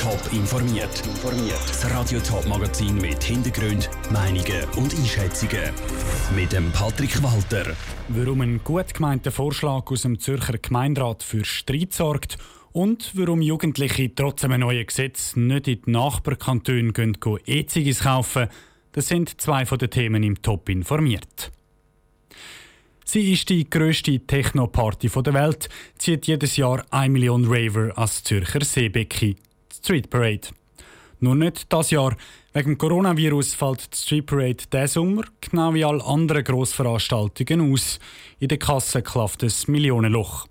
Top informiert. Das Radio Top Magazin mit Hintergrund, Meinungen und Einschätzungen mit dem Patrick Walter. Warum ein gut gemeinter Vorschlag aus dem Zürcher Gemeinderat für Streit sorgt und warum Jugendliche trotz einem neuen Gesetz nicht in die Nachbarkantone gehen, E-Zigis kaufen, das sind zwei von den Themen im Top informiert. Sie ist die grösste Techno-Party der Welt, zieht jedes Jahr 1 Million Raver als Zürcher Seebecke, Street Parade. Nur nicht das Jahr. Wegen dem Coronavirus fällt die Street Parade diesen Sommer, genau wie alle anderen Grossveranstaltungen, aus. In der Kasse klafft es Millionenloch.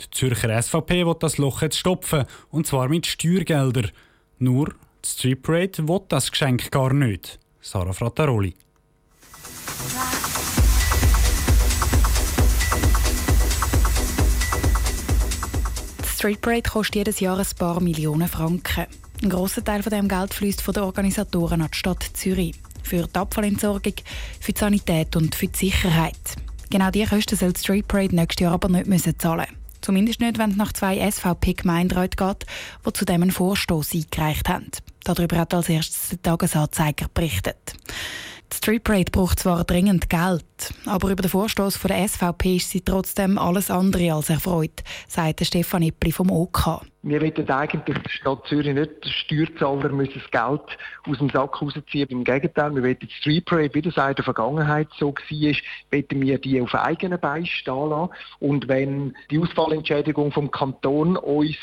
Die Zürcher SVP will das Loch jetzt stopfen, und zwar mit Steuergeldern. Nur die Street Parade will das Geschenk gar nicht. Sarah Frattaroli. Street Parade kostet jedes Jahr ein paar Millionen Franken. Ein grosser Teil von dem Geld fließt von den Organisatoren an die Stadt Zürich. Für die Abfallentsorgung, für die Sanität und für die Sicherheit. Genau diese Kosten soll Street Parade nächstes Jahr aber nicht müssen zahlen Zumindest nicht, wenn es nach zwei SVP-Gemeinderäten geht, die zudem einen Vorstoß eingereicht haben. Darüber hat als erstes der Tagesanzeiger berichtet. Die Street Parade braucht zwar dringend Geld, aber über den Vorstoß der SVP ist sie trotzdem alles andere als erfreut, sagt Stefan Ippli vom OK. Wir wollen eigentlich der Stadt Zürich nicht der Steuerzahler müssen das Geld aus dem Sack rausziehen. Im Gegenteil, wir wollen die Street Parade, wie das in der Vergangenheit so war, wollen wir die auf eigenen Beinen stehen lassen. Und wenn die Ausfallentschädigung vom Kanton uns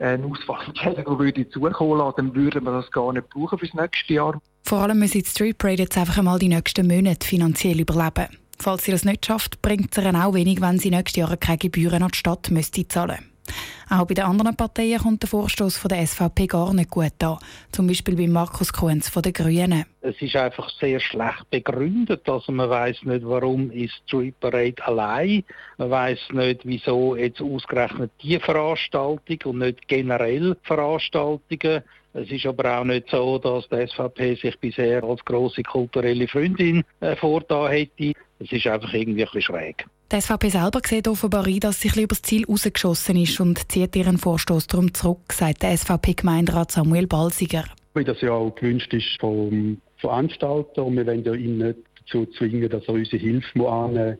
eine Ausfallentschädigung würde zukommen lassen, dann würden wir das gar nicht brauchen fürs nächste Jahr. Vor allem müssen die Street Parade jetzt einfach einmal die nächsten Monate finanziell überleben. Falls sie das nicht schafft, bringt es ihnen auch wenig, wenn sie nächstes Jahr keine Gebühren an die Stadt müsste zahlen Auch bei den anderen Parteien kommt der Vorstoß von der SVP gar nicht gut an. Zum Beispiel bei Markus Kuhns von den Grünen. Es ist einfach sehr schlecht begründet. Also man weiß nicht, warum ist Street Parade allein. Man weiß nicht, wieso jetzt ausgerechnet die Veranstaltung und nicht generell Veranstaltungen. Es ist aber auch nicht so, dass die SVP sich bisher als große kulturelle Freundin äh, vorgetan hätte. Es ist einfach irgendwie ein bisschen schräg. Die SVP selber sieht offenbar ein, dass sich über das Ziel rausgeschossen ist und zieht ihren Vorstoß darum zurück, sagt der SVP-Gemeinderat Samuel Balsiger. Wie das ja auch gewünscht ist vom Veranstalter und wir wollen ja ihn nicht dazu zwingen, dass er unsere Hilfe annehmen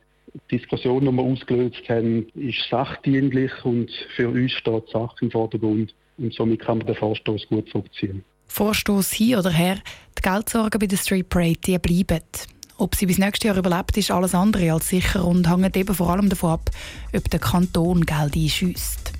die Diskussion, die wir ausgelöst haben, ist sachdienlich und für uns steht die Sache im Vordergrund. Und somit kann man den Vorstoß gut zurückziehen. Vorstoß hin oder her, die Geldsorgen bei der Street Parade die bleiben. Ob sie bis nächstes Jahr überlebt, ist alles andere als sicher und hängt eben vor allem davon ab, ob der Kanton Geld einschüsst.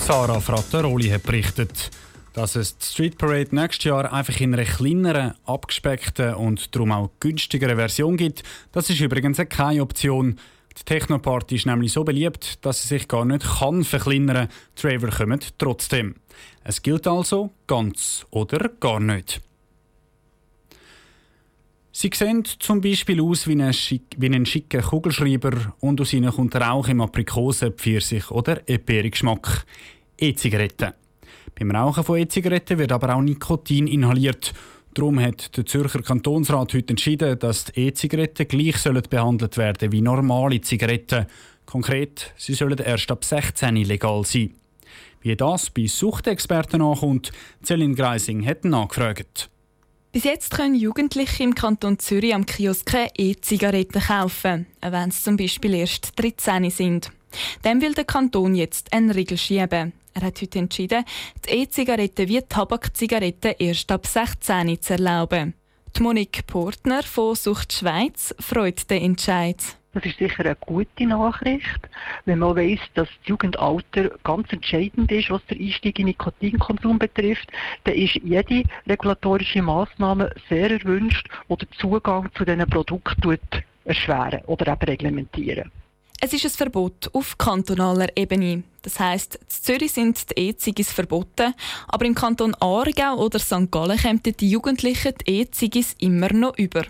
Sarah Frattaroli hat berichtet, dass es die Street Parade nächstes Jahr einfach in einer kleineren, abgespeckten und darum auch günstigeren Version gibt. Das ist übrigens keine Option. Die Technoparty ist nämlich so beliebt, dass sie sich gar nicht kann verkleinern kann. Die Raver kommen trotzdem. Es gilt also ganz oder gar nicht. Sie sehen zum Beispiel aus wie ein, schick, wie ein schicker Kugelschreiber und aus ihnen kommt Rauch im Aprikose, Pfirsich oder Eperi-Geschmack. E-Zigaretten. Beim Rauchen von E-Zigaretten wird aber auch Nikotin inhaliert Darum hat der Zürcher Kantonsrat heute entschieden, dass die E-Zigaretten gleich sollen behandelt werden wie normale Zigaretten. Konkret, sie sollen erst ab 16 legal sein. Wie das bei Suchtexperten ankommt, Celine Greising hat nachgefragt. Bis jetzt können Jugendliche im Kanton Zürich am Kiosk E-Zigaretten kaufen, wenn sie zum Beispiel erst 13 sind. Dem will der Kanton jetzt einen Riegel schieben. Er hat heute entschieden, die E-Zigaretten wie Tabakzigaretten erst ab 16 zu erlauben. Die Monique Portner von Sucht Schweiz freut den Entscheid. Das ist sicher eine gute Nachricht, wenn man weiß, dass das Jugendalter ganz entscheidend ist, was den Einstieg in Nikotinkonsum betrifft. Dann ist jede regulatorische Maßnahme sehr erwünscht, die den Zugang zu diesen Produkten erschweren oder eben reglementieren. Es ist ein Verbot auf kantonaler Ebene. Das heisst, in Zürich sind die E-Zigis verboten, aber im Kanton Aargau oder St. Gallen kämen die Jugendlichen die E-Zigis immer noch über.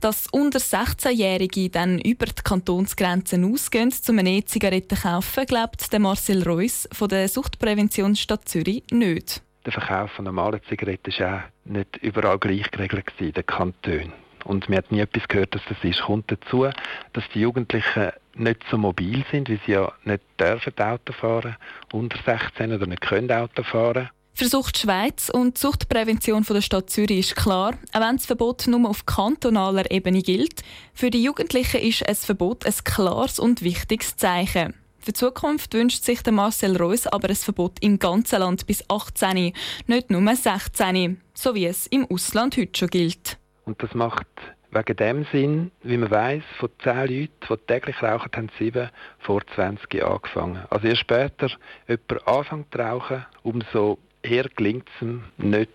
Dass unter 16-Jährige dann über die Kantonsgrenzen ausgehen, um eine E-Zigarette zu kaufen, glaubt Marcel Reuss von der Suchtpräventionsstadt Zürich nicht. Der Verkauf von normalen Zigaretten war auch nicht überall gleich geregelt in den Kantonen. Und wir hat nie etwas gehört, dass das ist. Kommt dazu, dass die Jugendlichen nicht so mobil sind, weil sie ja nicht dürfen Auto fahren, unter 16 oder nicht können Auto fahren. Für Sucht Schweiz und Suchtprävention der Stadt Zürich ist klar, auch wenn das Verbot nur auf kantonaler Ebene gilt, für die Jugendlichen ist ein Verbot ein klares und wichtiges Zeichen. Für die Zukunft wünscht sich der Marcel Reus aber ein Verbot im ganzen Land bis 18, nicht nur 16, so wie es im Ausland heute schon gilt. Und das macht wegen dem Sinn, wie man weiß, von 10 Leuten, die täglich rauchen, haben sieben vor 20 Jahren angefangen. Also je später jemand anfängt zu rauchen, umso eher gelingt es ihm nicht,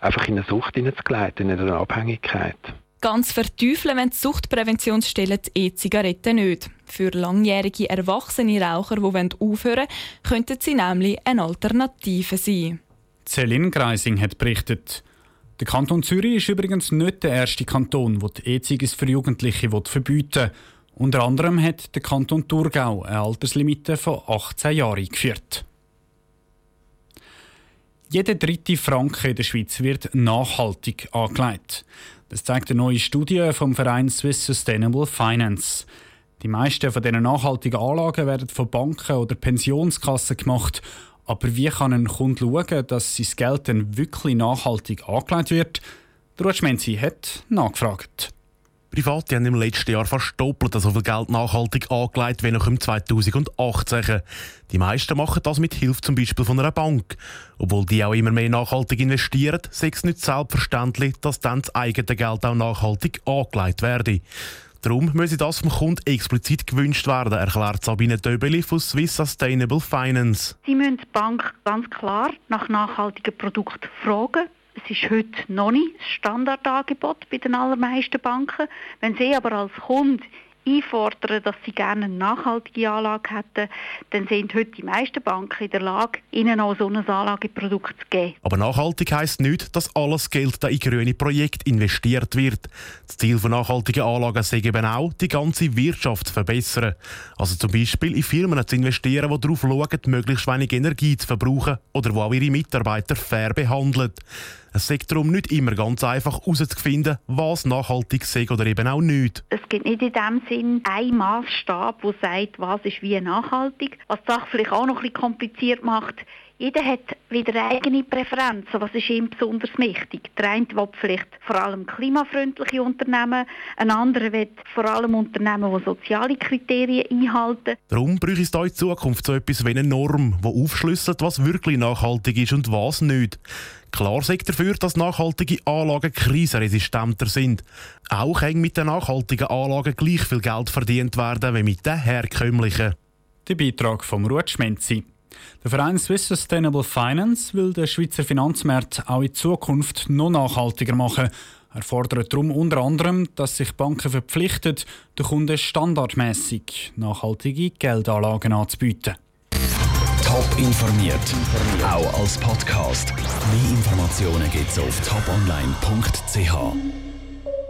einfach in eine Sucht hineinzugleiten, in eine Abhängigkeit. Ganz verteufeln wenn die Suchtpräventionsstellen die E-Zigaretten nicht. Für langjährige erwachsene Raucher, die aufhören wollen, könnten sie nämlich eine Alternative sein. Celine Greising hat berichtet. Der Kanton Zürich ist übrigens nicht der erste Kanton, der die E-Zigaretten für Jugendliche verbieten will. Unter anderem hat der Kanton Thurgau eine Alterslimite von 18 Jahren eingeführt. Jeder dritte Franken in der Schweiz wird nachhaltig angelegt. Das zeigt eine neue Studie vom Verein Swiss Sustainable Finance. Die meisten von diesen nachhaltigen Anlagen werden von Banken oder Pensionskassen gemacht. Aber wie kann ein Kunde schauen, dass sein Geld dann wirklich nachhaltig angelegt wird? Der Rutschmenzi hat nachgefragt. Private haben im letzten Jahr fast doppelt so viel Geld nachhaltig angelegt wie noch im 2018. Die meisten machen das mit Hilfe zum Beispiel von einer Bank. Obwohl die auch immer mehr nachhaltig investieren, ist es nicht selbstverständlich, dass dann das eigene Geld auch nachhaltig angelegt werde. Darum müsse das vom Kunden explizit gewünscht werden, erklärt Sabine Döbeli von Swiss Sustainable Finance. Sie müssen die Bank ganz klar nach nachhaltigen Produkten fragen es ist heute noch nicht das Standardangebot bei den allermeisten Banken. Wenn Sie aber als Kunde einfordern, dass sie gerne eine nachhaltige Anlage hätten, dann sind heute die meisten Banken in der Lage, ihnen auch so ein Anlageprodukt zu geben. Aber nachhaltig heisst nicht, dass alles Geld in grüne Projekte investiert wird. Das Ziel von nachhaltigen Anlagen ist eben auch, die ganze Wirtschaft zu verbessern. Also zum Beispiel in Firmen zu investieren, die darauf schauen, möglichst wenig Energie zu verbrauchen oder die auch ihre Mitarbeiter fair behandeln. Es ist darum nicht immer ganz einfach herauszufinden, was nachhaltig ist oder eben auch nicht. Es gibt nicht in dem Sinn einen Maßstab, der sagt, was ist wie nachhaltig. Was die Sache vielleicht auch noch ein bisschen kompliziert macht, jeder hat wieder eigene Präferenzen. Was ist ihm besonders wichtig? Der eine will vielleicht vor allem klimafreundliche Unternehmen, ein anderer will vor allem Unternehmen, die soziale Kriterien einhalten. Darum braucht es da in Zukunft so etwas wie eine Norm, die aufschlüsselt, was wirklich nachhaltig ist und was nicht. Klar sagt dafür, dass nachhaltige Anlagen krisenresistenter sind. Auch kann mit den nachhaltigen Anlagen gleich viel Geld verdient werden wie mit den herkömmlichen. Der Beitrag vom Rutschmenzi. Der Verein Swiss Sustainable Finance will den Schweizer Finanzmarkt auch in Zukunft noch nachhaltiger machen. Er fordert darum unter anderem, dass sich Banken verpflichten, den Kunden standardmäßig nachhaltige Geldanlagen anzubieten. Top informiert, auch als Podcast. Mehr Informationen gibt es auf toponline.ch.